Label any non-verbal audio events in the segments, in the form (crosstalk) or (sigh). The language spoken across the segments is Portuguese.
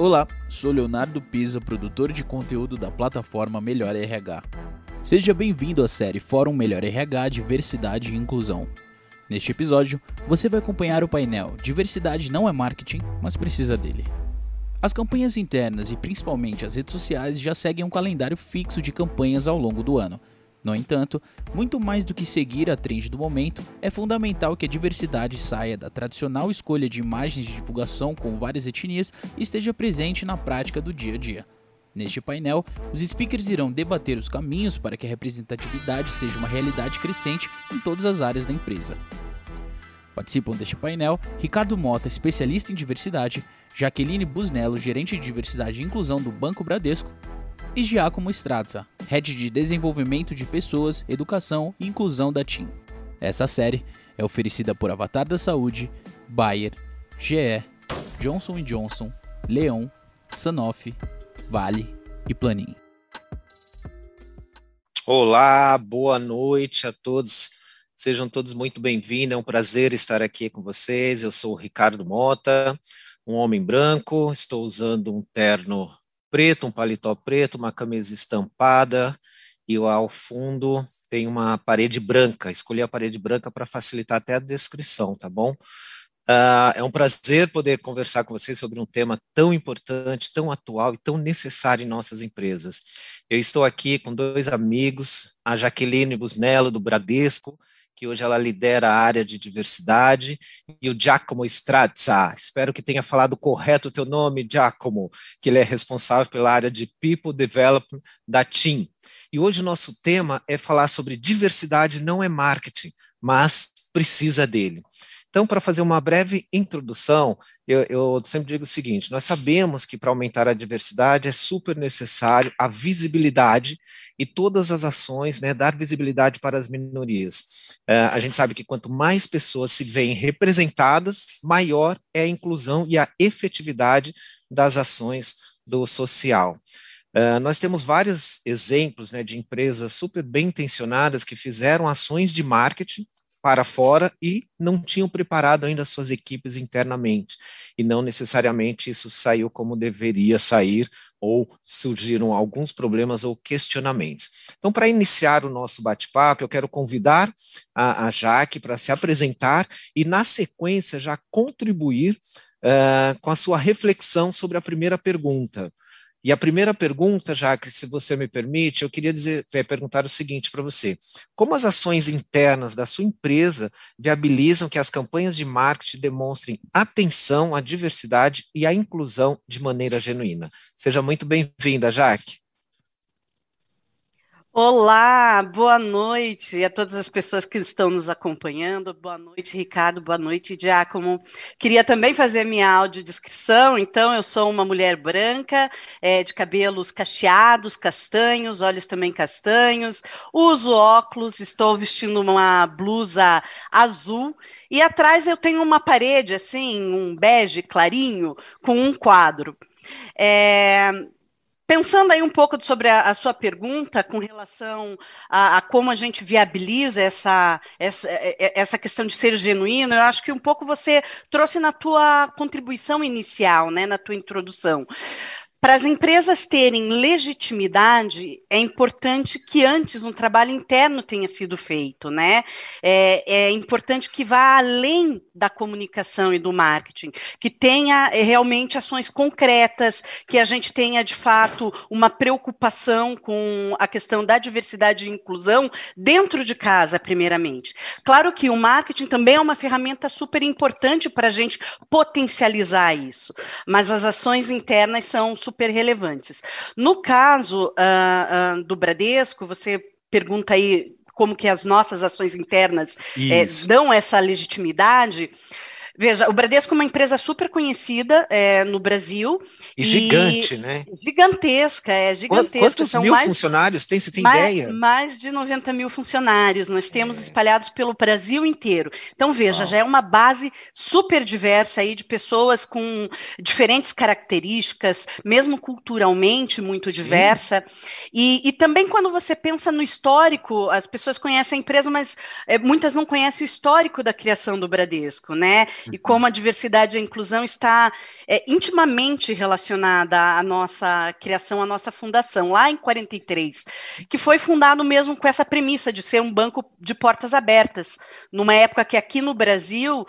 Olá, sou Leonardo Pisa, produtor de conteúdo da plataforma Melhor RH. Seja bem-vindo à série Fórum Melhor RH Diversidade e Inclusão. Neste episódio, você vai acompanhar o painel Diversidade não é marketing, mas precisa dele. As campanhas internas e principalmente as redes sociais já seguem um calendário fixo de campanhas ao longo do ano, no entanto, muito mais do que seguir a trend do momento, é fundamental que a diversidade saia da tradicional escolha de imagens de divulgação com várias etnias e esteja presente na prática do dia a dia. Neste painel, os speakers irão debater os caminhos para que a representatividade seja uma realidade crescente em todas as áreas da empresa. Participam deste painel Ricardo Mota, especialista em diversidade, Jaqueline Busnello, gerente de diversidade e inclusão do Banco Bradesco, e Giacomo Strazza, Head de Desenvolvimento de Pessoas, Educação e Inclusão da TIM. Essa série é oferecida por Avatar da Saúde, Bayer, GE, Johnson Johnson, Leon, Sanofi, Vale e Planin. Olá, boa noite a todos. Sejam todos muito bem-vindos. É um prazer estar aqui com vocês. Eu sou o Ricardo Mota, um homem branco. Estou usando um terno preto, um paletó preto, uma camisa estampada e ao fundo tem uma parede branca. Escolhi a parede branca para facilitar até a descrição, tá bom? Uh, é um prazer poder conversar com vocês sobre um tema tão importante, tão atual e tão necessário em nossas empresas. Eu estou aqui com dois amigos, a Jaqueline Busnello, do Bradesco, que hoje ela lidera a área de diversidade, e o Giacomo Strazza, espero que tenha falado correto o teu nome, Giacomo, que ele é responsável pela área de People Development da TIM. E hoje o nosso tema é falar sobre diversidade não é marketing, mas precisa dele. Então, para fazer uma breve introdução, eu, eu, sempre digo o seguinte: nós sabemos que para aumentar a diversidade é super necessário a visibilidade e todas as ações, né, dar visibilidade para as minorias. É, a gente sabe que quanto mais pessoas se veem representadas, maior é a inclusão e a efetividade das ações do social. Uh, nós temos vários exemplos né, de empresas super bem intencionadas que fizeram ações de marketing para fora e não tinham preparado ainda suas equipes internamente. E não necessariamente isso saiu como deveria sair, ou surgiram alguns problemas ou questionamentos. Então, para iniciar o nosso bate-papo, eu quero convidar a, a Jaque para se apresentar e, na sequência, já contribuir uh, com a sua reflexão sobre a primeira pergunta. E a primeira pergunta, já que se você me permite, eu queria dizer, é, perguntar o seguinte para você: como as ações internas da sua empresa viabilizam que as campanhas de marketing demonstrem atenção à diversidade e à inclusão de maneira genuína? Seja muito bem-vinda, Jaque. Olá, boa noite a todas as pessoas que estão nos acompanhando. Boa noite, Ricardo. Boa noite, Giacomo. Queria também fazer minha audiodescrição. Então, eu sou uma mulher branca, é, de cabelos cacheados, castanhos, olhos também castanhos. Uso óculos, estou vestindo uma blusa azul. E atrás eu tenho uma parede, assim, um bege clarinho, com um quadro. É, Pensando aí um pouco sobre a, a sua pergunta com relação a, a, como a gente viabiliza essa, essa, é, é, essa questão de ser genuíno, eu acho que um pouco você trouxe na tua contribuição inicial, né, na tua introdução. Para as empresas terem legitimidade, é importante que antes um trabalho interno tenha sido feito, né? É, é, importante que vá além da comunicação e do marketing, que tenha é, realmente ações concretas, que a gente tenha de fato uma preocupação com a questão da diversidade e inclusão dentro de casa, primeiramente. Claro que o marketing também é uma ferramenta super importante para a gente potencializar isso, mas as ações internas são super super relevantes. No caso uh, uh, do Bradesco, você pergunta aí como que as nossas ações internas é, dão essa legitimidade. Veja, o Bradesco é uma empresa super conhecida é, no Brasil. E, e, gigante, né? Gigantesca, é gigantesca. Quantos São mil mais, funcionários tem? Você tem mais, ideia? Mais de 90 mil funcionários. Nós temos é. espalhados pelo Brasil inteiro. Então, veja, Uau. já é uma base super diversa aí de pessoas com diferentes características, mesmo culturalmente muito Sim. diversa. E, e, também quando você pensa no histórico, as pessoas conhecem a empresa, mas é, muitas não conhecem o histórico da criação do Bradesco, né? E uhum. como a diversidade e a inclusão está é, intimamente relacionada à nossa criação, à nossa fundação, lá em 43, que foi fundado mesmo com essa premissa de ser um banco de portas abertas, numa época que aqui no Brasil uh,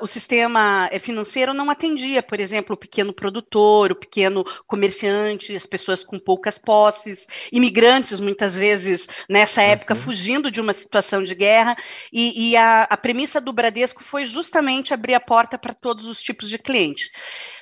o sistema financeiro não atendia, por exemplo, o pequeno produtor, o pequeno comerciante, as pessoas com poucas posses, imigrantes muitas vezes nessa época uhum. fugindo de uma situação de guerra, e, e a, a premissa do Bradesco foi justamente abrir a porta para todos os tipos de clientes.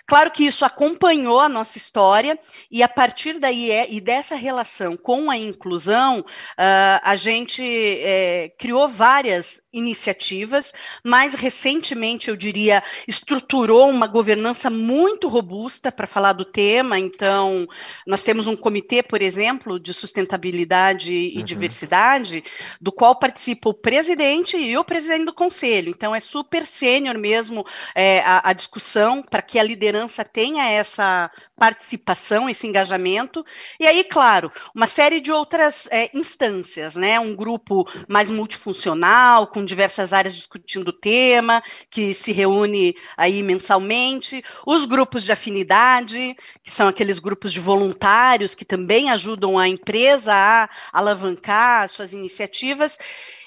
Claro que isso acompanhou a nossa história e a partir daí é, e dessa relação com a inclusão, uh, a gente é, criou várias iniciativas. Mais recentemente, eu diria, estruturou uma governança muito robusta para falar do tema. Então, nós temos um comitê, por exemplo, de sustentabilidade e uhum. diversidade, do qual participa o presidente e o presidente do conselho. Então, é super sênior mesmo é, a, a discussão para que a liderança liderança tenha essa participação, esse engajamento. E aí, claro, uma série de outras é, instâncias, né? Um grupo mais multifuncional, com diversas áreas discutindo o tema, que se reúne aí mensalmente. Os grupos de afinidade, que são aqueles grupos de voluntários que também ajudam a empresa a alavancar suas iniciativas.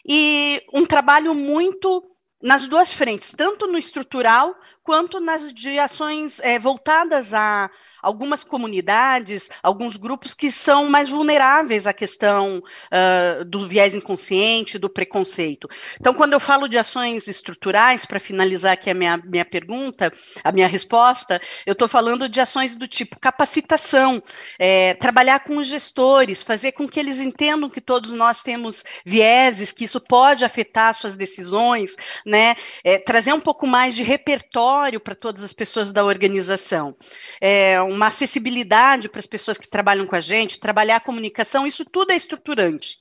E um trabalho muito nas duas frentes, tanto no estrutural quanto nas de ações é, voltadas a algumas comunidades, alguns grupos que são mais vulneráveis à questão uh, do viés inconsciente, do preconceito. Então, quando eu falo de ações estruturais, para finalizar aqui a minha, minha pergunta, a minha resposta, eu estou falando de ações do tipo capacitação, é, trabalhar com os gestores, fazer com que eles entendam que todos nós temos vieses, que isso pode afetar suas decisões, né? É, trazer um pouco mais de repertório para todas as pessoas da organização. É, uma acessibilidade para as pessoas que trabalham com a gente, trabalhar a comunicação, isso tudo é estruturante.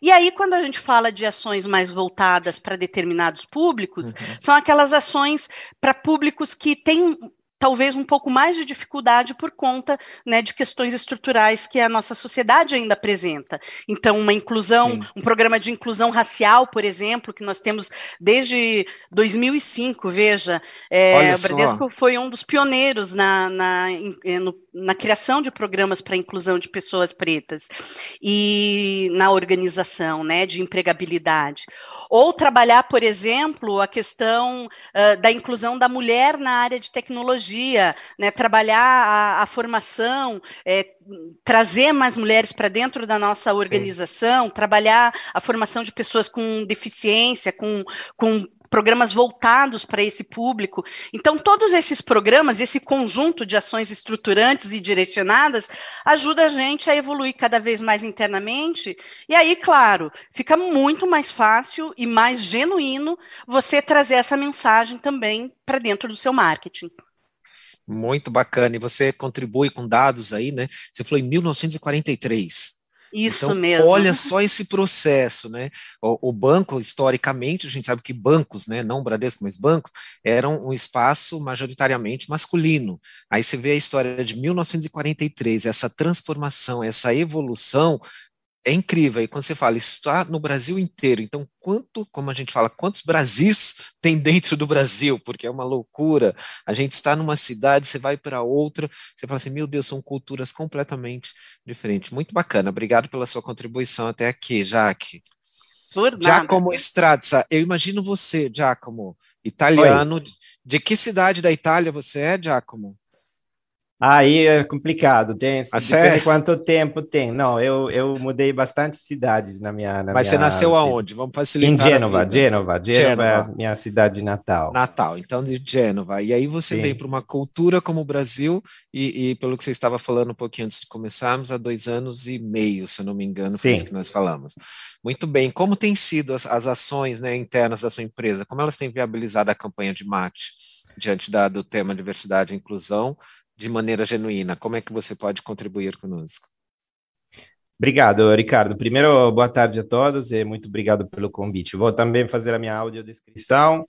E aí, quando a gente fala de ações mais voltadas para determinados públicos, uhum. são aquelas ações para públicos que têm talvez um pouco mais de dificuldade por conta né, de questões estruturais que a nossa sociedade ainda apresenta. Então, uma inclusão, Sim. um programa de inclusão racial, por exemplo, que nós temos desde 2005, veja, é, o Bradesco foi um dos pioneiros na, na, eh, no, na criação de programas para inclusão de pessoas pretas e na organização né, de empregabilidade. Ou trabalhar, por exemplo, a questão uh, da inclusão da mulher na área de tecnologia, né, trabalhar a, a formação, é, trazer mais mulheres para dentro da nossa organização, Sim. trabalhar a formação de pessoas com deficiência, com, com programas voltados para esse público. Então, todos esses programas, esse conjunto de ações estruturantes e direcionadas, ajuda a gente a evoluir cada vez mais internamente. E aí, claro, fica muito mais fácil e mais genuíno você trazer essa mensagem também para dentro do seu marketing. Muito bacana. E você contribui com dados aí, né? Você falou em 1943. Isso então, mesmo. Olha só esse processo, né? O, o, banco, historicamente, a gente sabe que bancos, né, não Bradesco, mas bancos, eram um espaço majoritariamente masculino. Aí você vê a história de 1943, essa transformação, essa evolução é incrível. E quando você fala, está no Brasil inteiro. Então, quanto, como a gente fala, quantos Brasis tem dentro do Brasil? Porque é uma loucura. A gente está numa cidade, você vai para outra, você fala assim, meu Deus, são culturas completamente diferentes. Muito bacana. Obrigado pela sua contribuição até aqui, Jaque. Por nada. Giacomo Strazza, eu imagino você, Giacomo, italiano. Oi. De que cidade da Itália você é, Giacomo? Aí é complicado, tem ah, depende quanto tempo tem. Não, eu, eu mudei bastante cidades na minha. Na Mas minha, você nasceu aonde? Vamos facilitar. Em Gênova, Gênova, Gênova é a minha cidade natal. Natal, então de Gênova. E aí você Sim. veio para uma cultura como o Brasil, e, e, pelo que você estava falando um pouquinho antes de começarmos, há dois anos e meio, se eu não me engano, foi Sim. isso que nós falamos. Muito bem. Como têm sido as, as ações né, internas da sua empresa? Como elas têm viabilizado a campanha de mate diante da, do tema diversidade e inclusão? De maneira genuína. Como é que você pode contribuir conosco? Obrigado, Ricardo. Primeiro, boa tarde a todos e muito obrigado pelo convite. Vou também fazer a minha audiodescrição.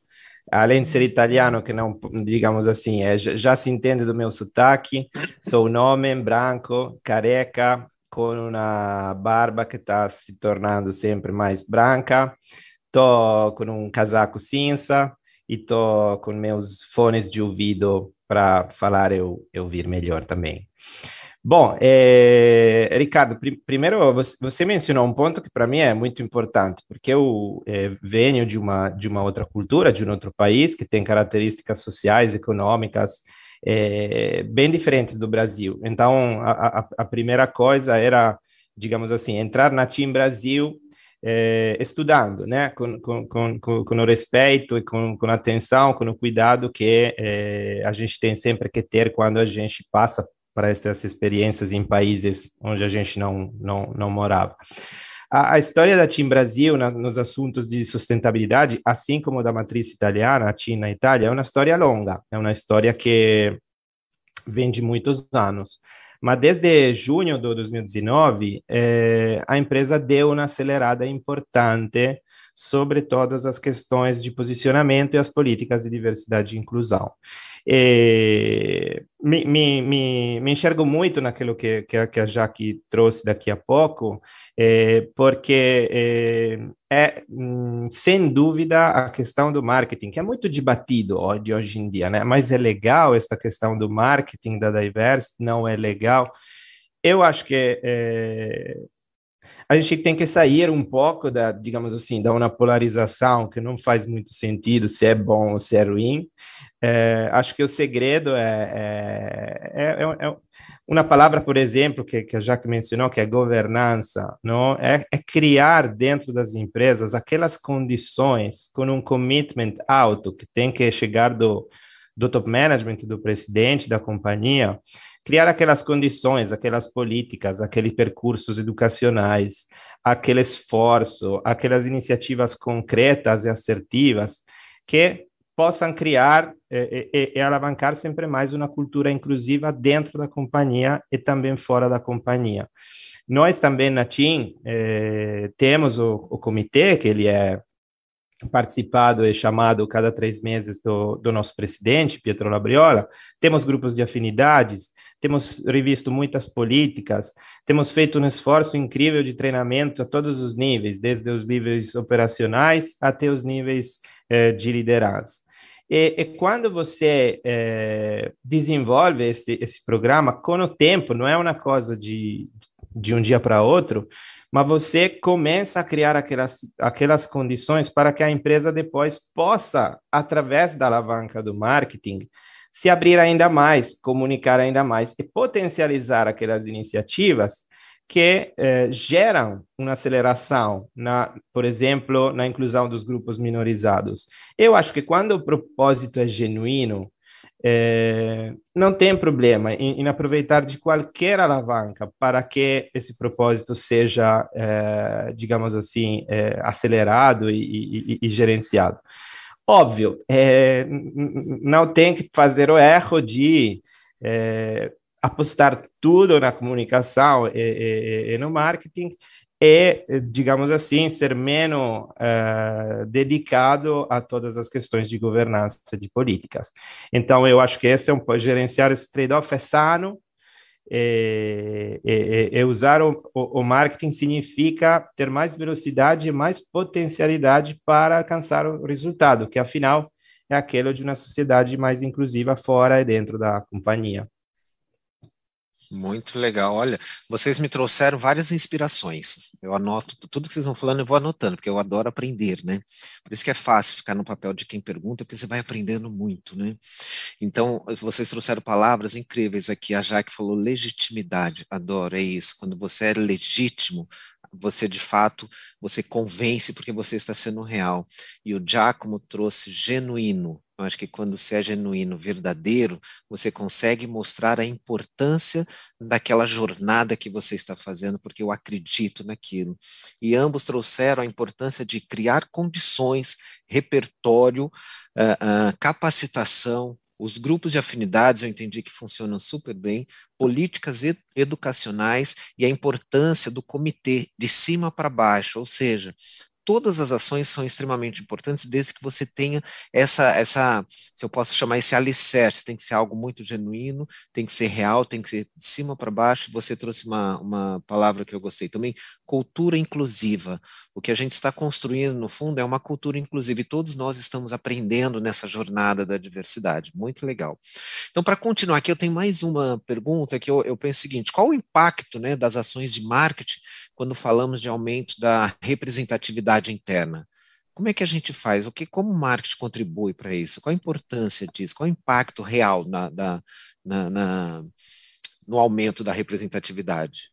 Além de ser italiano, que não, digamos assim, é, já se entende do meu sotaque, sou um homem branco, careca, com uma barba que está se tornando sempre mais branca. Estou com um casaco cinza, e tô com meus fones de ouvido para falar eu, eu ouvir melhor também. Bom, é, Ricardo, pr primeiro você mencionou um ponto que para mim é muito importante, porque eu é, venho de uma, de uma outra cultura, de um outro país, que tem características sociais, econômicas, é, bem diferentes do Brasil. Então, a, a, a, primeira coisa era, digamos assim, entrar na Team Brasil é, estudando, né, com, com, com, com, o respeito e com, com atenção, com o cuidado que é, a gente tem sempre que ter quando a gente passa para essas experiências em países onde a gente não, não, não morava. A, a história da TIM Brasil na, nos assuntos de sustentabilidade, assim como da matriz italiana, a TIM na Itália, é uma história longa, é uma história que vem de muitos anos. Mas desde junho de 2019, eh, a empresa deu uma acelerada importante sobre todas as questões de posicionamento e as políticas de diversidade e inclusão. E, me, me, me, me, enxergo muito naquilo que, que, que a Jaque trouxe daqui a pouco, é, porque é, é, sem dúvida, a questão do marketing, que é muito debatido hoje, hoje em dia, né? Mas é legal esta questão do marketing da Diverse, não é legal. Eu acho que é, a gente tem que sair um pouco da, digamos assim, da uma polarização que não faz muito sentido se é bom ou se é ruim. É, acho que o segredo é, é, é, é, uma palavra, por exemplo, que, que a Jaque mencionou, que é governança, não? É, é, criar dentro das empresas aquelas condições com um commitment alto que tem que chegar do, do top management, do presidente da companhia, criar aquelas condições, aquelas políticas, aqueles percursos educacionais, aquele esforço, aquelas iniciativas concretas e assertivas que possam criar e, e, e, alavancar sempre mais uma cultura inclusiva dentro da companhia e também fora da companhia. Nós também na TIM eh, temos o, o comitê, que ele é participado e chamado cada três meses do, do nosso presidente, Pietro Labriola, temos grupos de afinidades, temos revisto muitas políticas, temos feito um esforço incrível de treinamento a todos os níveis, desde os níveis operacionais até os níveis eh, de liderança. E, e, quando você eh, desenvolve esse, esse programa com o tempo, não é uma coisa de, de um dia para outro, mas você começa a criar aquelas, aquelas condições para que a empresa depois possa, através da alavanca do marketing, se abrir ainda mais, comunicar ainda mais e potencializar aquelas iniciativas que eh, geram uma aceleração, na, por exemplo, na inclusão dos grupos minorizados. Eu acho que quando o propósito é genuíno, é, não tem problema em, em, aproveitar de qualquer alavanca para que esse propósito seja, é, digamos assim, é, acelerado e, e, e, gerenciado. Óbvio, é, não tem que fazer o erro de é, apostar tudo na comunicação e, e, e, no marketing e, digamos assim, ser menos uh, dedicado a todas as questões de governança de políticas. Então, eu acho que esse é um gerenciar esse trade-off é sano e, e, e usar o, o, marketing significa ter mais velocidade e mais potencialidade para alcançar o resultado, que afinal é aquele de uma sociedade mais inclusiva fora e dentro da companhia. Muito legal. Olha, vocês me trouxeram várias inspirações. Eu anoto tudo que vocês vão falando, eu vou anotando, porque eu adoro aprender, né? Por isso que é fácil ficar no papel de quem pergunta, porque você vai aprendendo muito, né? Então, vocês trouxeram palavras incríveis aqui. A Jaque falou legitimidade. Adoro, é isso. Quando você é legítimo, você de fato, você convence porque você está sendo real. E o Giacomo trouxe genuíno. Eu acho que quando você é genuíno, verdadeiro, você consegue mostrar a importância daquela jornada que você está fazendo, porque eu acredito naquilo. E ambos trouxeram a importância de criar condições, repertório, uh, uh, capacitação, os grupos de afinidades eu entendi que funcionam super bem, políticas ed educacionais e a importância do comitê de cima para baixo, ou seja, todas as ações são extremamente importantes, desde que você tenha essa, essa, se eu posso chamar esse alicerce, tem que ser algo muito genuíno, tem que ser real, tem que ser de cima para baixo. Você trouxe uma, uma palavra que eu gostei também, cultura inclusiva. O que a gente está construindo, no fundo, é uma cultura inclusiva, e todos nós estamos aprendendo nessa jornada da diversidade. Muito legal. Então, para continuar aqui, eu tenho mais uma pergunta que eu, eu penso o seguinte: qual o impacto né, das ações de marketing quando falamos de aumento da representatividade interna? Como é que a gente faz? O que, como o marketing contribui para isso? Qual a importância disso? Qual o impacto real na, na, na no aumento da representatividade?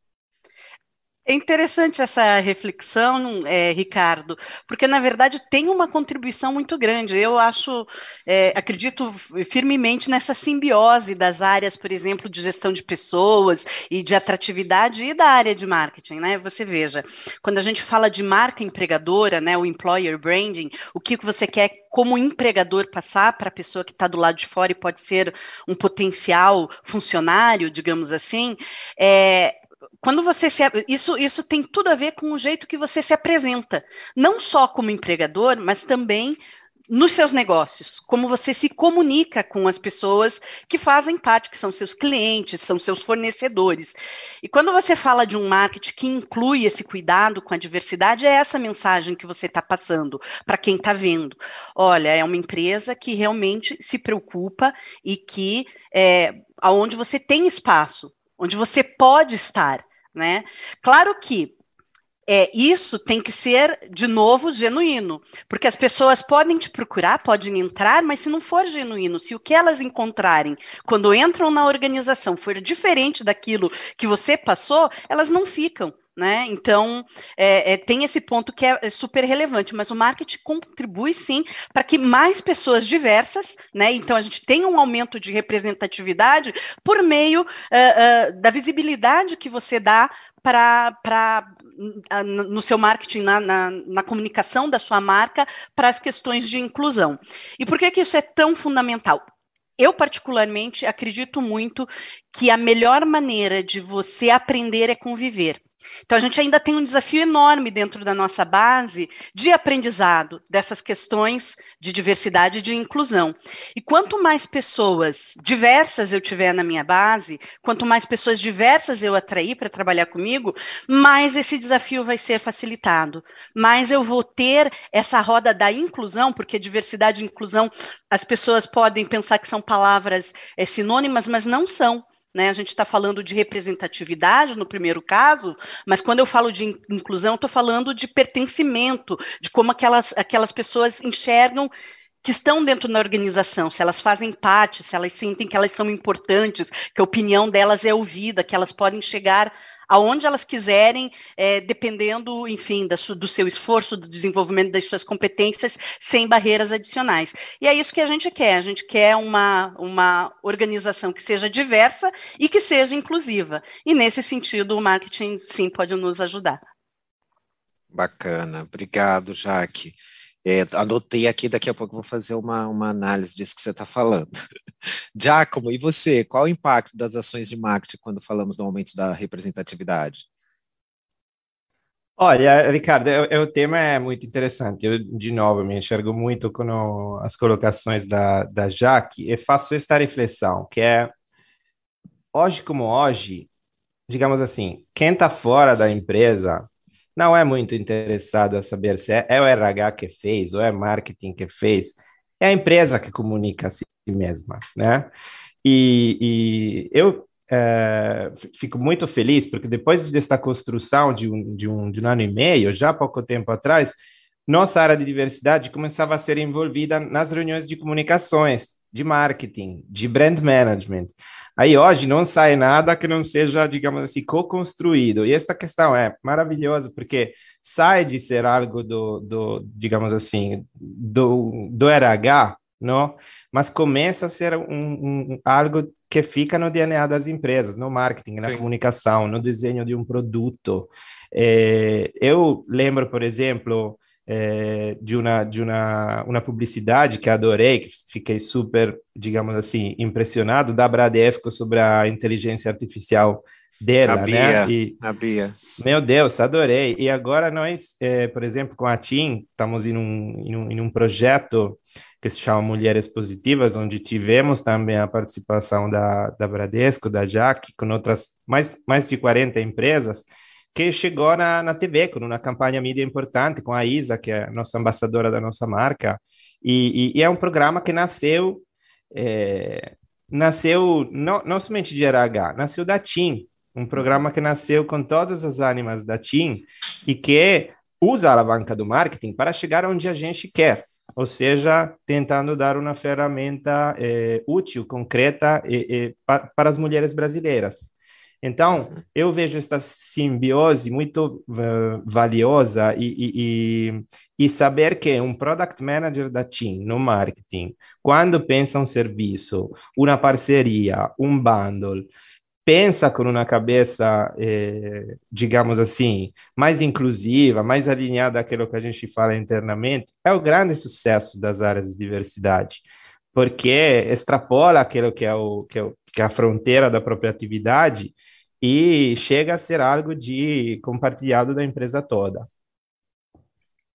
É interessante essa reflexão, é, Ricardo, porque na verdade tem uma contribuição muito grande. Eu acho, é, acredito firmemente nessa simbiose das áreas, por exemplo, de gestão de pessoas e de atratividade e da área de marketing, né? Você veja, quando a gente fala de marca empregadora, né, o employer branding, o que você quer como empregador passar para a pessoa que está do lado de fora e pode ser um potencial funcionário, digamos assim, é, quando você se isso isso tem tudo a ver com o jeito que você se apresenta, não só como empregador, mas também nos seus negócios, como você se comunica com as pessoas que fazem parte, que são seus clientes, são seus fornecedores. E quando você fala de um marketing que inclui esse cuidado com a diversidade, é essa mensagem que você está passando para quem está vendo. Olha, é uma empresa que realmente se preocupa e que é, aonde você tem espaço onde você pode estar, né? Claro que é, isso tem que ser, de novo, genuíno, porque as pessoas podem te procurar, podem entrar, mas se não for genuíno, se o que elas encontrarem quando entram na organização for diferente daquilo que você passou, elas não ficam. Né? Então, é, é, tem esse ponto que é, é, super relevante, mas o marketing contribui sim para que mais pessoas diversas, né? Então, a gente tenha um aumento de representatividade por meio uh, uh, da visibilidade que você dá para no seu marketing, na, na, na, comunicação da sua marca, para as questões de inclusão. E por que, que isso é tão fundamental? Eu, particularmente, acredito muito que a melhor maneira de você aprender é conviver. Então, a gente ainda tem um desafio enorme dentro da nossa base de aprendizado dessas questões de diversidade e de inclusão. E quanto mais pessoas diversas eu tiver na minha base, quanto mais pessoas diversas eu atrair para trabalhar comigo, mais esse desafio vai ser facilitado. Mais eu vou ter essa roda da inclusão, porque diversidade e inclusão, as pessoas podem pensar que são palavras é, sinônimas, mas não são. Né? A gente está falando de representatividade no primeiro caso, mas quando eu falo de inclusão, estou falando de pertencimento, de como aquelas, aquelas pessoas enxergam que estão dentro da organização, se elas fazem parte, se elas sentem que elas são importantes, que a opinião delas é ouvida, que elas podem chegar aonde elas quiserem, é, dependendo, enfim, da, do seu esforço, do desenvolvimento das suas competências, sem barreiras adicionais. E é isso que a gente quer. A gente quer uma, uma organização que seja diversa e que seja inclusiva. E nesse sentido, o marketing, sim, pode nos ajudar. Bacana. Obrigado, Jaque. É, anotei aqui, daqui a pouco vou fazer uma, uma análise disso que você está falando. (laughs) Giacomo, e você? Qual o impacto das ações de marketing quando falamos do aumento da representatividade? Olha, Ricardo, o tema é muito interessante. Eu, de novo, me enxergo muito com as colocações da, da Jaque e faço esta reflexão, que é, hoje como hoje, digamos assim, quem está fora da empresa não é muito interessado a saber se é, é, o RH que fez ou é marketing que fez. É a empresa que comunica a si mesma, né? E, e eu é, fico muito feliz porque depois desta construção de um, de, um, de um ano e meio, já pouco tempo atrás, nossa área de diversidade começava a ser envolvida nas reuniões de comunicações, de marketing, de brand management. Aí hoje não sai nada que não seja, digamos assim, co-construído. E esta questão é maravilhosa, porque sai de ser algo do, do digamos assim, do, do RH, não? mas começa a ser um, um, algo que fica no DNA das empresas, no marketing, na Sim. comunicação, no desenho de um produto. É, eu lembro, por exemplo, é, de uma de uma, uma publicidade que adorei, que fiquei super, digamos assim, impressionado da Bradesco sobre a inteligência artificial dela, a né? Bia, E, a Bia. meu Deus, adorei. E agora nós, eh, por exemplo, com a TIM, estamos em um, em um, em um projeto que se chama Mulheres Positivas, onde tivemos também a participação da, da Bradesco, da Jack, com outras mais, mais de 40 empresas, que chegou na, na TV, com uma campanha mídia importante, com a Isa, que é a nossa ambassadora da nossa marca, e, e, e é um programa que nasceu, é, nasceu não, não somente de RH, nasceu da TIM, um programa que nasceu com todas as ánimas da TIM e que usa a alavanca do marketing para chegar onde a gente quer, ou seja, tentando dar uma ferramenta é, útil, concreta e, e, para, para as mulheres brasileiras. Então, eu vejo esta simbiose muito uh, valiosa e, e, e, e, saber que um product manager da TIM no marketing, quando pensa um serviço, uma parceria, um bundle, pensa com uma cabeça, eh, digamos assim, mais inclusiva, mais alinhada àquilo que a gente fala internamente, é o grande sucesso das áreas de diversidade, porque extrapola aquilo que é, o, que é, o, que é a fronteira da própria atividade e chega a ser algo de compartilhado da empresa toda.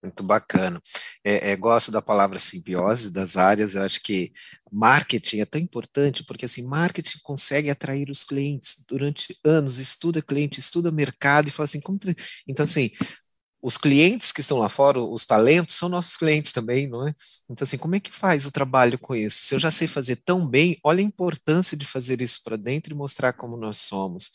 Muito bacana. É, é, gosto da palavra simbiose das áreas. Eu acho que marketing é tão importante porque assim marketing consegue atrair os clientes durante anos. Estuda cliente, estuda mercado e fala assim como então assim os clientes que estão lá fora, os talentos, são nossos clientes também, não é? Então, assim, como é que faz o trabalho com isso? Se eu já sei fazer tão bem, olha a importância de fazer isso para dentro e mostrar como nós somos.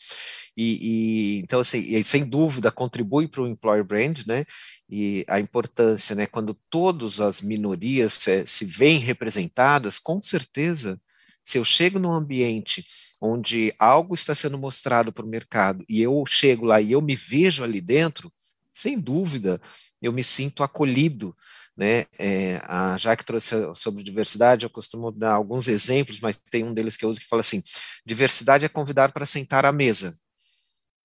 E, e então, assim, e, sem dúvida, contribui para o employer brand, né? E a importância, né? Quando todas as minorias se, se veem representadas, com certeza, se eu chego num ambiente onde algo está sendo mostrado para o mercado e eu chego lá e eu me vejo ali dentro, sem dúvida, eu me sinto acolhido, né? É, a trouxe sobre diversidade, eu costumo dar alguns exemplos, mas tem um deles que eu uso que fala assim: diversidade é convidar para sentar à mesa.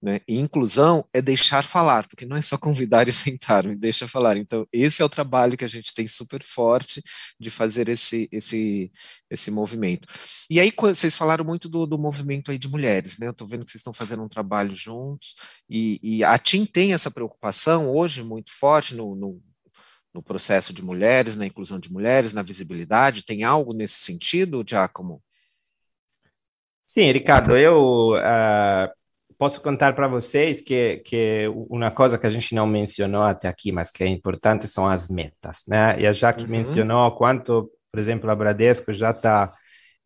Né? E inclusão é deixar falar, porque não é só convidar (laughs) e sentar, me deixa falar. Então, esse é o trabalho que a gente tem super forte de fazer esse, esse, esse movimento. E aí, vocês falaram muito do, do movimento aí de mulheres, né? Eu estou vendo que vocês estão fazendo um trabalho juntos, e, e a TIM tem essa preocupação hoje muito forte no, no, no processo de mulheres, na inclusão de mulheres, na visibilidade. Tem algo nesse sentido, Giacomo? Sim, Ricardo, eu. Uh posso contar para vocês que, que uma coisa que a gente não mencionou até aqui, mas que é importante, são as metas, né? E a Jaque uhum. mencionou quanto, por exemplo, a Bradesco já está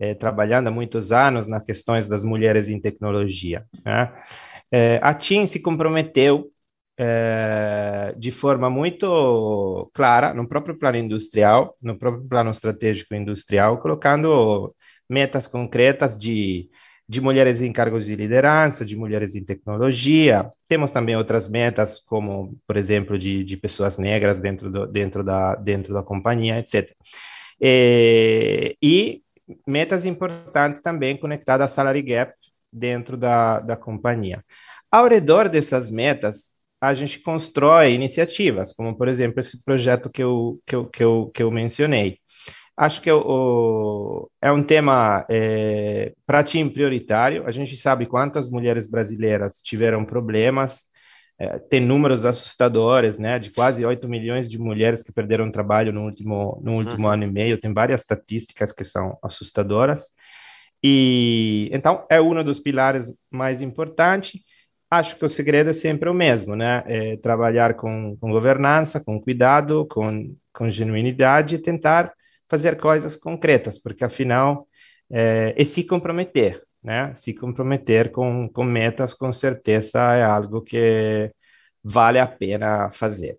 é, trabalhando há muitos anos nas questões das mulheres em tecnologia, né? É, a TIM se comprometeu é, de forma muito clara no próprio plano industrial, no próprio plano estratégico industrial, colocando metas concretas de de mulheres em cargos de liderança, de mulheres em tecnologia. Temos também outras metas, como, por exemplo, de, de pessoas negras dentro, do, dentro, da, dentro da companhia, etc. E, e metas importantes também conectadas ao salary gap dentro da, da companhia. Ao redor dessas metas, a gente constrói iniciativas, como, por exemplo, esse projeto que eu, que eu, que eu, que eu mencionei. Acho que é, o, é um tema é, para time prioritário. A gente sabe quantas mulheres brasileiras tiveram problemas. É, tem números assustadores, né? De quase 8 milhões de mulheres que perderam trabalho no último, no último uhum. ano e meio. Tem várias estatísticas que são assustadoras. E então é um dos pilares mais importantes. Acho que o segredo é sempre o mesmo, né? É trabalhar com, com governança, com cuidado, com, com genuinidade e tentar fazer coisas concretas, porque afinal é, e se comprometer, né? Se comprometer com, com metas, com certeza é algo que vale a pena fazer.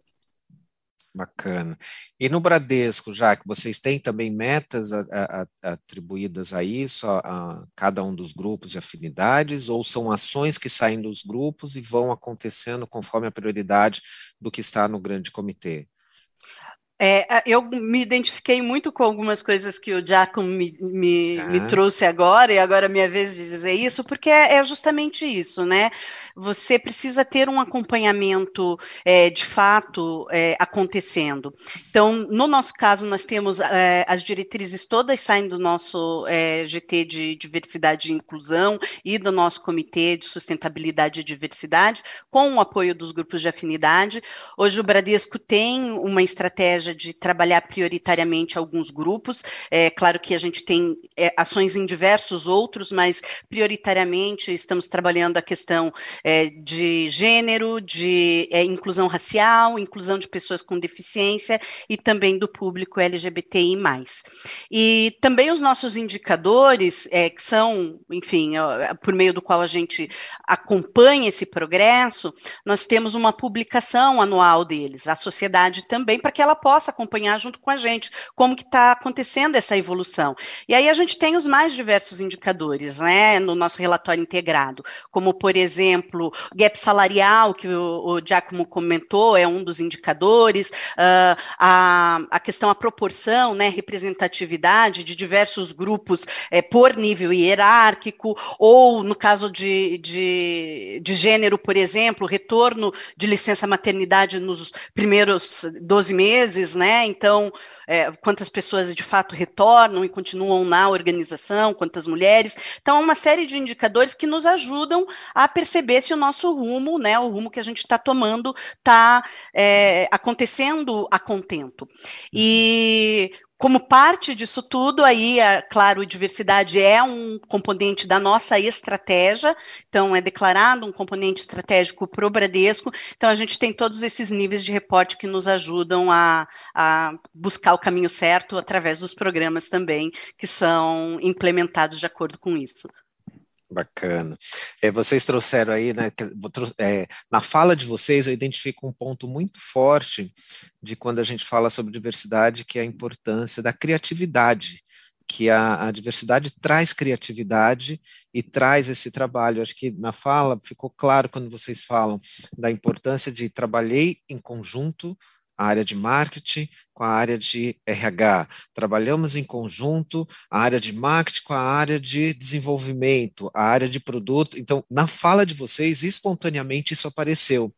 Bacana. E no Bradesco, já que vocês têm também metas a, a, a, atribuídas a isso, a, cada um dos grupos de afinidades, ou são ações que saem dos grupos e vão acontecendo conforme a prioridade do que está no grande comitê? É, eu me identifiquei muito com algumas coisas que o Giacomo me, me, ah. me, trouxe agora, e agora é minha vez de dizer isso, porque é, é justamente isso, né? Você precisa ter um acompanhamento é, de fato é, acontecendo. Então, no nosso caso, nós temos é, as diretrizes todas saindo do nosso é, GT de diversidade e inclusão e do nosso comitê de sustentabilidade e diversidade, com o apoio dos grupos de afinidade. Hoje o Bradesco tem uma estratégia estratégia de trabalhar prioritariamente alguns grupos. É claro que a gente tem é, ações em diversos outros, mas prioritariamente estamos trabalhando a questão é, de gênero, de é, inclusão racial, inclusão de pessoas com deficiência e também do público LGBTI+. E também os nossos indicadores, é, que são, enfim, por meio do qual a gente acompanha esse progresso, nós temos uma publicação anual deles, a sociedade também, para que ela possa possa acompanhar junto com a gente como que está acontecendo essa evolução. E aí a gente tem os mais diversos indicadores, né, no nosso relatório integrado, como por exemplo, gap salarial que o, o Giacomo comentou é um dos indicadores, uh, a, a questão a proporção, né, representatividade de diversos grupos é, por nível hierárquico, ou no caso de, de, de gênero, por exemplo, retorno de licença maternidade nos primeiros 12 meses, né? Então, é, quantas pessoas de fato retornam e continuam na organização, quantas mulheres. Então, uma série de indicadores que nos ajudam a perceber se o nosso rumo, né, o rumo que a gente está tomando, está é, acontecendo a contento. E como parte disso tudo, aí, é, claro, diversidade é um componente da nossa estratégia, então é declarado um componente estratégico para o Bradesco, então a gente tem todos esses níveis de reporte que nos ajudam a, a buscar o caminho certo através dos programas também, que são implementados de acordo com isso. Bacana. É, vocês trouxeram aí, né? É, na fala de vocês, eu identifico um ponto muito forte de quando a gente fala sobre diversidade, que é a importância da criatividade, que a, a diversidade traz criatividade e traz esse trabalho. Acho que na fala ficou claro quando vocês falam da importância de trabalhei em conjunto a área de marketing com a área de RH. Trabalhamos em conjunto a área de marketing com a área de desenvolvimento, a área de produto. Então, na fala de vocês, espontaneamente isso apareceu.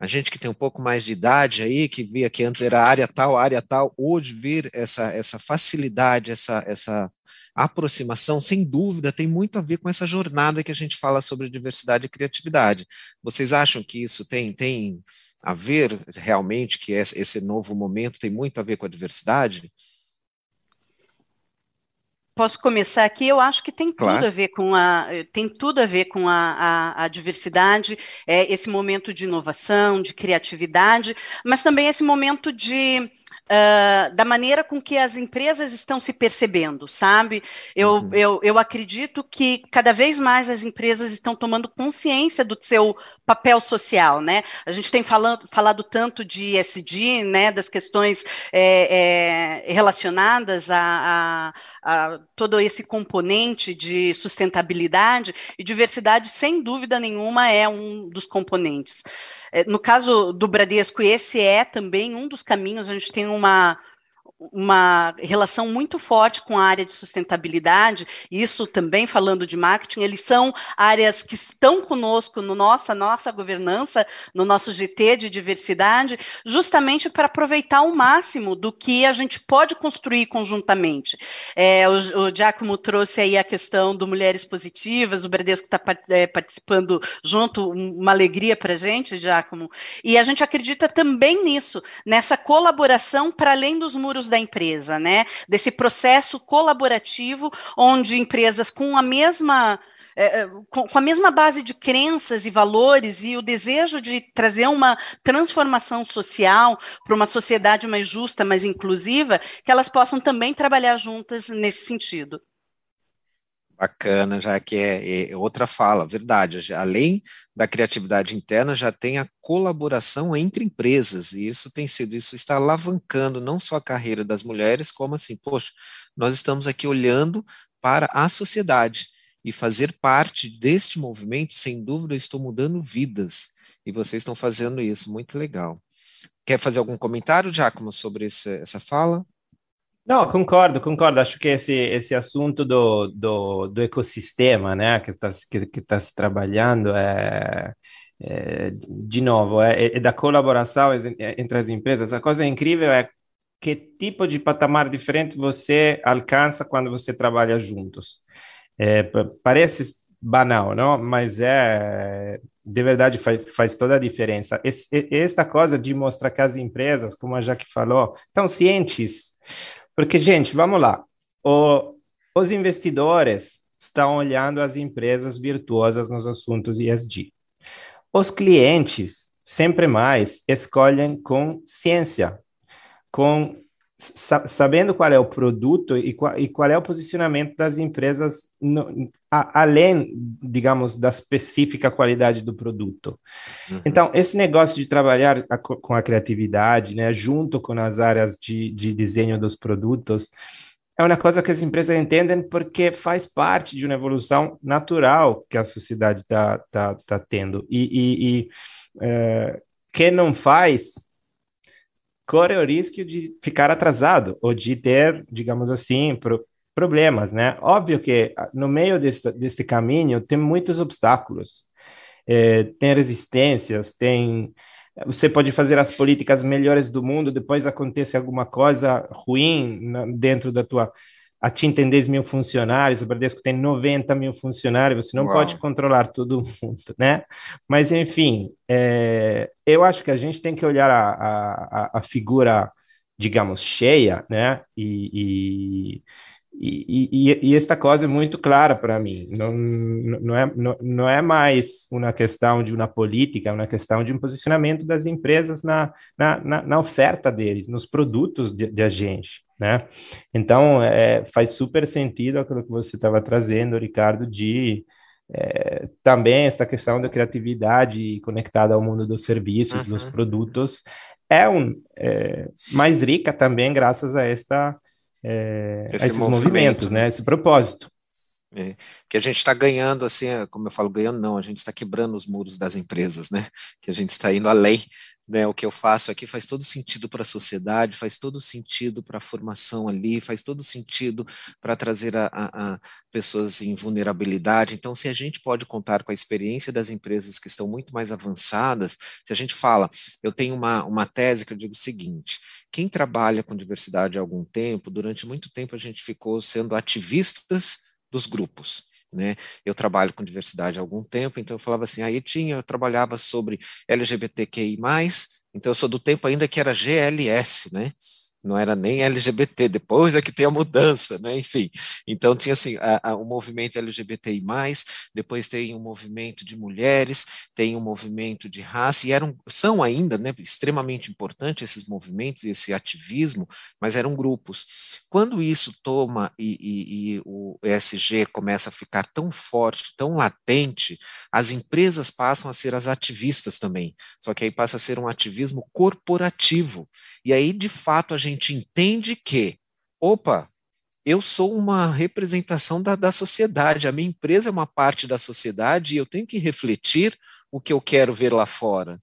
A gente que tem um pouco mais de idade aí, que via que antes era área tal, área tal, hoje vir essa, essa facilidade, essa, essa aproximação, sem dúvida, tem muito a ver com essa jornada que a gente fala sobre diversidade e criatividade. Vocês acham que isso tem, tem a ver realmente que esse novo momento tem muito a ver com a diversidade? Posso começar aqui? Eu acho que tem claro. tudo a ver com a tem tudo a ver com a, a, a diversidade, é, esse momento de inovação, de criatividade, mas também esse momento de uh, da maneira com que as empresas estão se percebendo, sabe? Eu, uhum. eu, eu acredito que cada vez mais as empresas estão tomando consciência do seu papel social, né? A gente tem falando, falado tanto de ESG, né, das questões é, é, relacionadas a, a, a, todo esse componente de sustentabilidade e diversidade, sem dúvida nenhuma, é um dos componentes. É, no caso do Bradesco, esse é também um dos caminhos, a gente tem uma uma relação muito forte com a área de sustentabilidade, isso também falando de marketing, eles são áreas que estão conosco no nossa nossa governança, no nosso GT de diversidade, justamente para aproveitar o máximo do que a gente pode construir conjuntamente. É, o, o Giacomo trouxe aí a questão do Mulheres Positivas, o Bradesco está é, participando junto, uma alegria para a gente, Giacomo, e a gente acredita também nisso, nessa colaboração para além dos muros da empresa, né? Desse processo colaborativo, onde empresas com a mesma é, com, com, a mesma base de crenças e valores e o desejo de trazer uma transformação social para uma sociedade mais justa, mais inclusiva, que elas possam também trabalhar juntas nesse sentido. Bacana, já que é, é, outra fala, verdade. Além da criatividade interna, já tem a colaboração entre empresas, e isso tem sido, isso está alavancando não só a carreira das mulheres, como assim, poxa, nós estamos aqui olhando para a sociedade e fazer parte deste movimento, sem dúvida, estou mudando vidas, e vocês estão fazendo isso, muito legal. quer fazer algum comentário, Giacomo, sobre esse, essa fala? Não, concordo, concordo. Acho que esse, esse assunto do, do, do ecossistema, né, que está que, que tá se trabalhando, é, é de novo, é, é, da colaboração entre as empresas. A coisa incrível é que tipo de patamar diferente você alcança quando você trabalha juntos. É, parece banal, não? Mas é de verdade faz, faz toda a diferença. Esta coisa de mostrar que as empresas, como a Jaque falou, estão cientes porque, gente, vamos lá. O, os investidores estão olhando as empresas virtuosas nos assuntos ESG. Os clientes, sempre mais, escolhem com ciência, com sabendo qual é o produto e qual, e qual é o posicionamento das empresas, no, a, além, digamos, da específica qualidade do produto. Uhum. Então, esse negócio de trabalhar a, com a criatividade, né, junto com as áreas de, de desenho dos produtos, é uma coisa que as empresas entendem porque faz parte de uma evolução natural que a sociedade está tá, tá tendo. E, e, e é, quem não faz corre o risco de ficar atrasado ou de ter, digamos assim, pro, problemas, né? Óbvio que ah, no meio desse, desse caminho tem muitos obstáculos, é, tem resistências, tem você pode fazer as políticas melhores do mundo, depois acontece alguma coisa ruim na, dentro da tua a TIM tem 10 mil funcionários, o Bradesco tem 90 mil funcionários, você não Uau. pode controlar todo (laughs) mundo, né? Mas, enfim, é, eu acho que a gente tem que olhar a, a, a figura, digamos, cheia, né? E, e e, e, e, esta coisa é muito clara para mim. Não, não, é, não, não é mais uma questão de uma política, é uma questão de um posicionamento das empresas na, na, na, na oferta deles, nos produtos de, de a gente. Né? Então, é, faz super sentido aquilo que você estava trazendo, Ricardo, de é, também essa questão da criatividade conectada ao mundo dos serviços, uhum. dos produtos, é, um, é, mais rica também graças a esta é, esses movimentos, né? Esse propósito. É, que a gente está ganhando, assim, é, como eu falo, ganhando não, a gente está quebrando os muros das empresas, né? Que a gente está indo além, né? O que eu faço aqui faz todo sentido para a sociedade, faz todo sentido para a formação ali, faz todo sentido para trazer a, a, a, pessoas em vulnerabilidade. Então, se a gente pode contar com a experiência das empresas que estão muito mais avançadas, se a gente fala, eu tenho uma, uma tese que eu digo o seguinte: quem trabalha com diversidade há algum tempo, durante muito tempo a gente ficou sendo ativistas dos grupos. Né? Eu trabalho com diversidade há algum tempo, então eu falava assim, aí tinha, eu trabalhava sobre LGBTQI+, então eu sou do tempo ainda que era GLS, né? Não era nem LGBT, depois é que tem a mudança, né? Enfim, então tinha assim a, a, o movimento LGBTI+, depois tem um movimento de mulheres, tem um movimento de raça, e eram, são ainda né, extremamente importantes esses movimentos, esse ativismo, mas eram grupos. Quando isso toma e, e, e o ESG começa a ficar tão forte, tão latente, as empresas passam a ser as ativistas também, só que aí passa a ser um ativismo corporativo, e aí de fato a gente gente entende que, opa, eu sou uma representação da, da sociedade, a minha empresa é uma parte da sociedade e eu tenho que refletir o que eu quero ver lá fora.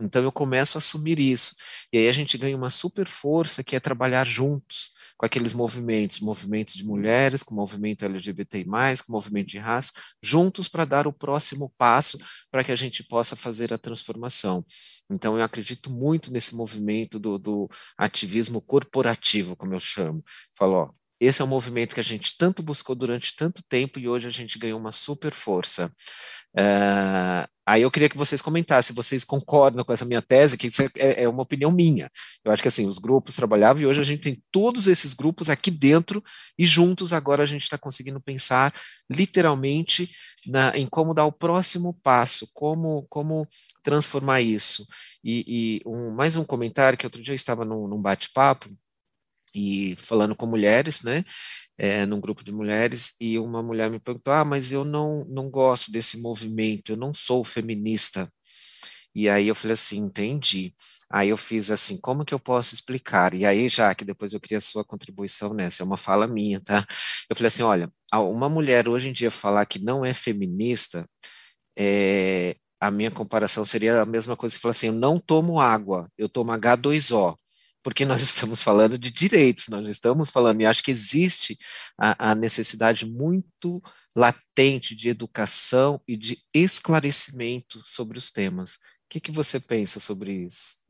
Então eu começo a assumir isso. E aí a gente ganha uma super força que é trabalhar juntos com aqueles movimentos, movimentos de mulheres, com o movimento LGBTI+, com o movimento de raça, juntos para dar o próximo passo para que a gente possa fazer a transformação. Então eu acredito muito nesse movimento do, do ativismo corporativo, como eu chamo. Falo, ó, esse é um movimento que a gente tanto buscou durante tanto tempo e hoje a gente ganhou uma super força. Uh, aí eu queria que vocês comentassem, se vocês concordam com essa minha tese, que isso é, é, uma opinião minha. Eu acho que assim, os grupos trabalhavam e hoje a gente tem todos esses grupos aqui dentro e juntos agora a gente está conseguindo pensar literalmente na, em como dar o próximo passo, como, como transformar isso. E, e um, mais um comentário que outro dia eu estava num, num bate-papo e falando com mulheres, né? É, num grupo de mulheres, e uma mulher me perguntou: Ah, mas eu não, não gosto desse movimento, eu não sou feminista. E aí eu falei assim: entendi. Aí eu fiz assim: como que eu posso explicar? E aí, já que depois eu queria a sua contribuição nessa, é uma fala minha, tá? Eu falei assim: olha, uma mulher hoje em dia falar que não é feminista, é, a minha comparação seria a mesma coisa que falar assim: eu não tomo água, eu tomo H2O, porque nós (laughs) estamos falando de direitos, nós estamos falando, e acho que existe a, a necessidade muito latente de educação e de esclarecimento sobre os temas. O que, que você pensa sobre isso?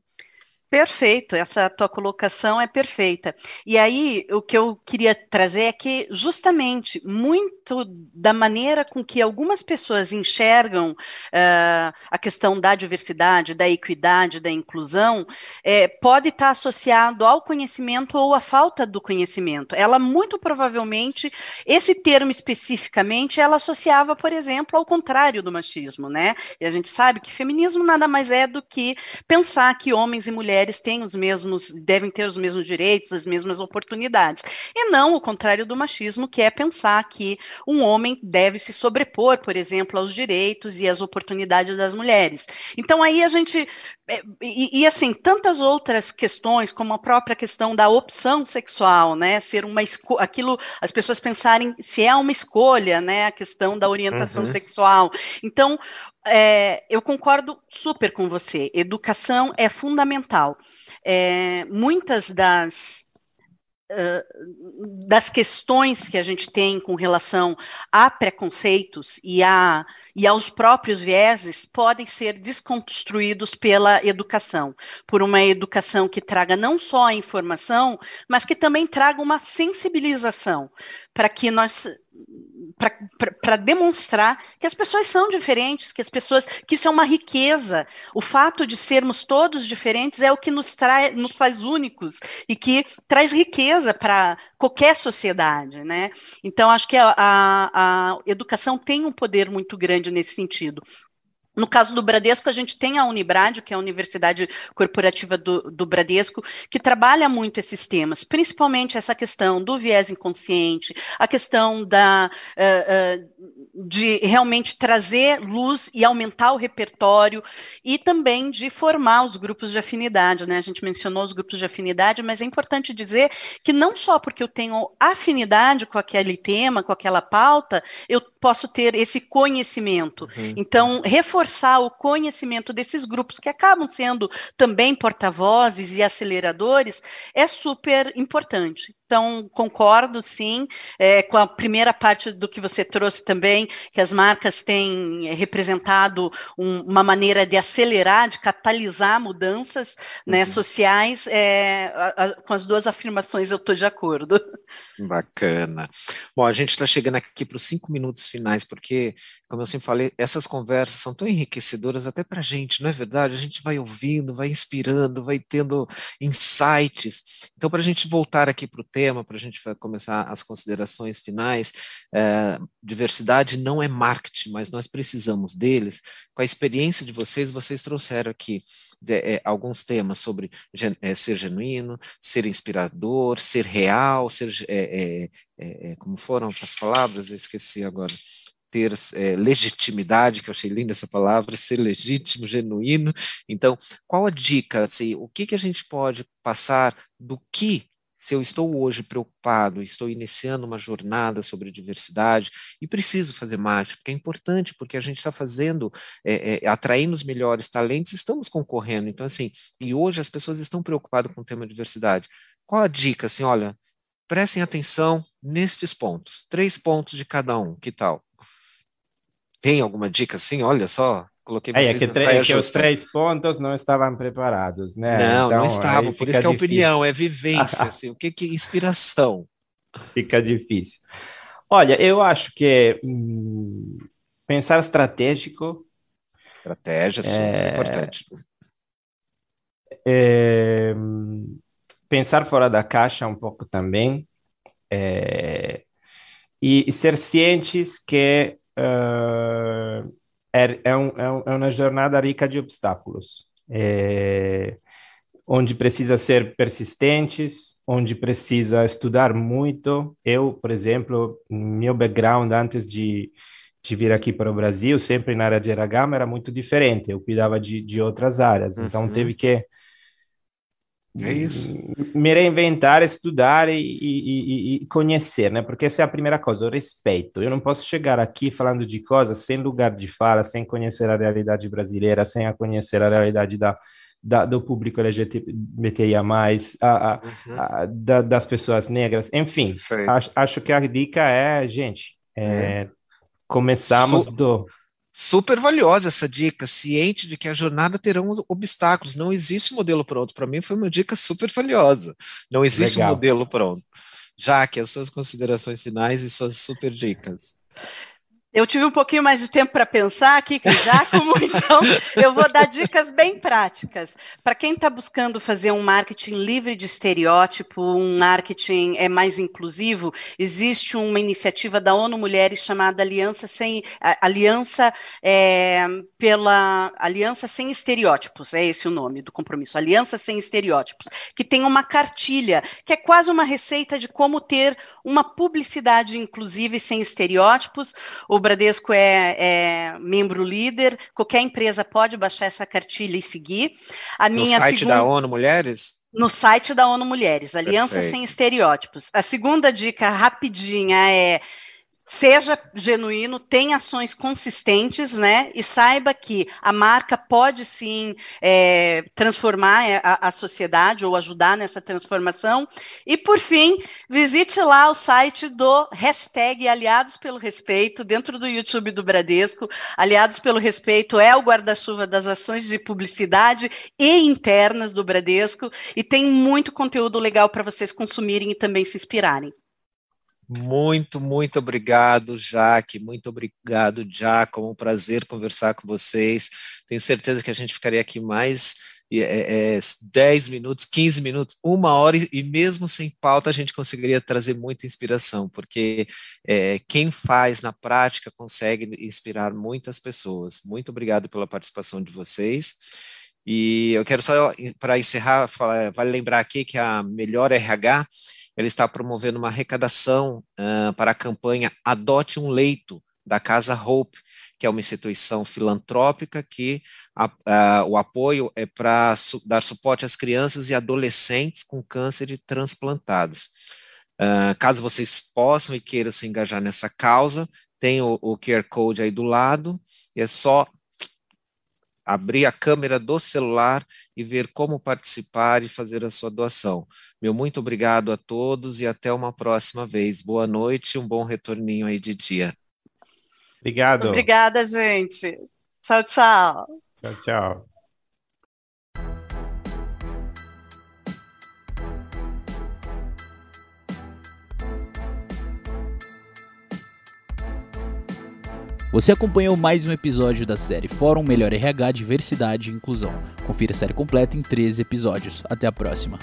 Perfeito, essa tua colocação é perfeita. E aí, o que eu queria trazer é que, justamente, muito da maneira com que algumas pessoas enxergam uh, a questão da diversidade, da equidade, da inclusão, é, pode estar associado ao conhecimento ou à falta do conhecimento. Ela, muito provavelmente, esse termo especificamente, ela associava, por exemplo, ao contrário do machismo, né? E a gente sabe que feminismo nada mais é do que pensar que homens e mulheres mulheres têm os mesmos, devem ter os mesmos direitos, as mesmas oportunidades. E não o contrário do machismo, que é pensar que um homem deve se sobrepor, por exemplo, aos direitos e às oportunidades das mulheres. Então aí a gente é, e, e, assim, tantas outras questões, como a própria questão da opção sexual, né? Ser uma escolha, aquilo, as pessoas pensarem se é uma escolha, né? A questão da orientação uhum. sexual. Então, é, eu concordo super com você. Educação é fundamental. É, muitas das das questões que a gente tem com relação a preconceitos e, a, e aos próprios vieses podem ser desconstruídos pela educação, por uma educação que traga não só a informação, mas que também traga uma sensibilização para que nós para demonstrar que as pessoas são diferentes, que as pessoas, que isso é uma riqueza. O fato de sermos todos diferentes é o que nos nos faz únicos e que traz riqueza para qualquer sociedade, né? Então acho que a, a, a educação tem um poder muito grande nesse sentido. No caso do Bradesco, a gente tem a Unibrad, que é a Universidade Corporativa do, do, Bradesco, que trabalha muito esses temas, principalmente essa questão do viés inconsciente, a questão da, uh, uh, de realmente trazer luz e aumentar o repertório, e também de formar os grupos de afinidade. Né? A gente mencionou os grupos de afinidade, mas é importante dizer que não só porque eu tenho afinidade com aquele tema, com aquela pauta, eu posso ter esse conhecimento. Uhum. Então, reforçar o conhecimento desses grupos que acabam sendo também porta-vozes e aceleradores é super importante. Então, concordo, sim, é, com a primeira parte do que você trouxe também, que as marcas têm representado um, uma maneira de acelerar, de catalisar mudanças né, uhum. sociais. É, a, a, com as duas afirmações eu estou de acordo. Bacana. Bom, a gente está chegando aqui para os cinco minutos finais, porque, como eu sempre falei, essas conversas são tão enriquecedoras até para a gente, não é verdade? A gente vai ouvindo, vai inspirando, vai tendo insights. Então, para a gente voltar aqui para o tema, para a gente começar as considerações finais. É, diversidade não é marketing, mas nós precisamos deles. Com a experiência de vocês, vocês trouxeram aqui de, é, alguns temas sobre é, ser genuíno, ser inspirador, ser real, ser como foram as palavras? Eu esqueci agora ter é, legitimidade, que eu achei linda essa palavra, ser legítimo, genuíno. Então, qual a dica? Assim, o que, que a gente pode passar do que se eu estou hoje preocupado, estou iniciando uma jornada sobre diversidade e preciso fazer marketing, porque é importante, porque a gente está fazendo, é, é, atraindo os melhores talentos, estamos concorrendo. Então, assim, e hoje as pessoas estão preocupadas com o tema diversidade. Qual a dica? Assim, olha, prestem atenção nestes pontos, três pontos de cada um, que tal? Tem alguma dica assim? Olha só, Coloquei vocês é, que, é que os três pontos não estavam preparados, né? Não, então, não estavam, por isso que é opinião, é vivência, (laughs) assim, o que que inspiração? Fica difícil. Olha, eu acho que hum, pensar estratégico... Estratégia, super é, importante. É, pensar fora da caixa um pouco também, é, e, e, ser cientes que... Uh, é, é, um, é, é uma jornada rica de obstáculos, é, onde precisa ser persistentes, onde precisa estudar muito. Eu, por exemplo, meu background antes de, de vir aqui para o Brasil, sempre na área de RH, era muito diferente. Eu cuidava de, de outras áreas, então uhum. teve que É isso. Me reinventar, estudar e, e, e, conhecer, né? Porque essa é a primeira coisa, o respeito. Eu não posso chegar aqui falando de coisas sem lugar de fala, sem conhecer a realidade brasileira, sem a conhecer a realidade da, da, do público LGBTIA+, a, a, uhum. a, da, das pessoas negras, enfim, acho, acho, que a dica é, gente, é, é. começamos Su do... Super valiosa essa dica, ciente de que a jornada terão obstáculos, não existe modelo pronto, para mim foi uma dica super valiosa, não existe Legal. um modelo pronto. Já que as suas considerações finais e suas super dicas. Eu tive um pouquinho mais de tempo para pensar aqui com o Giacomo, então eu vou dar dicas bem práticas. Para quem está buscando fazer um marketing livre de estereótipo, um marketing é mais inclusivo, existe uma iniciativa da ONU Mulheres chamada Aliança Sem Aliança é, pela Aliança Sem Estereótipos, é esse o nome do compromisso, Aliança Sem Estereótipos, que tem uma cartilha que é quase uma receita de como ter uma publicidade inclusiva e sem estereótipos. O Bradesco é, é, membro líder, qualquer empresa pode baixar essa cartilha e seguir. A no site segunda... da ONU Mulheres? No site da ONU Mulheres, Aliança Perfeito. Sem Estereótipos. A segunda dica rapidinha é seja genuíno, tenha ações consistentes, né? E saiba que a marca pode sim é, transformar é, a, a, sociedade ou ajudar nessa transformação. E por fim, visite lá o site do hashtag Aliados pelo Respeito, dentro do YouTube do Bradesco. Aliados pelo Respeito é o guarda-chuva das ações de publicidade e internas do Bradesco, e tem muito conteúdo legal para vocês consumirem e também se inspirarem. Muito, muito obrigado, Jaque. Muito obrigado, Giacomo. Um prazer conversar com vocês. Tenho certeza que a gente ficaria aqui mais é, é, 10 minutos, 15 minutos, uma hora, e mesmo sem pauta a gente conseguiria trazer muita inspiração, porque é, quem faz na prática consegue inspirar muitas pessoas. Muito obrigado pela participação de vocês. E eu quero só, para encerrar, falar, vale lembrar aqui que a Melhor RH ele está promovendo uma arrecadação uh, para a campanha Adote um Leito, da Casa Hope, que é uma instituição filantrópica que a, a, o apoio é para su dar suporte às crianças e adolescentes com câncer e transplantados. Uh, caso vocês possam e queiram se engajar nessa causa, tem o, o QR Code aí do lado, e é só abrir a câmera do celular e ver como participar e fazer a sua doação. Meu muito obrigado a todos e até uma próxima vez. Boa noite e um bom retorninho aí de dia. Obrigado. Obrigada, gente. Tchau, tchau. Tchau, tchau. Você acompanhou mais um episódio da série Fórum Melhor RH Diversidade e Inclusão. Confira a série completa em 13 episódios. Até a próxima.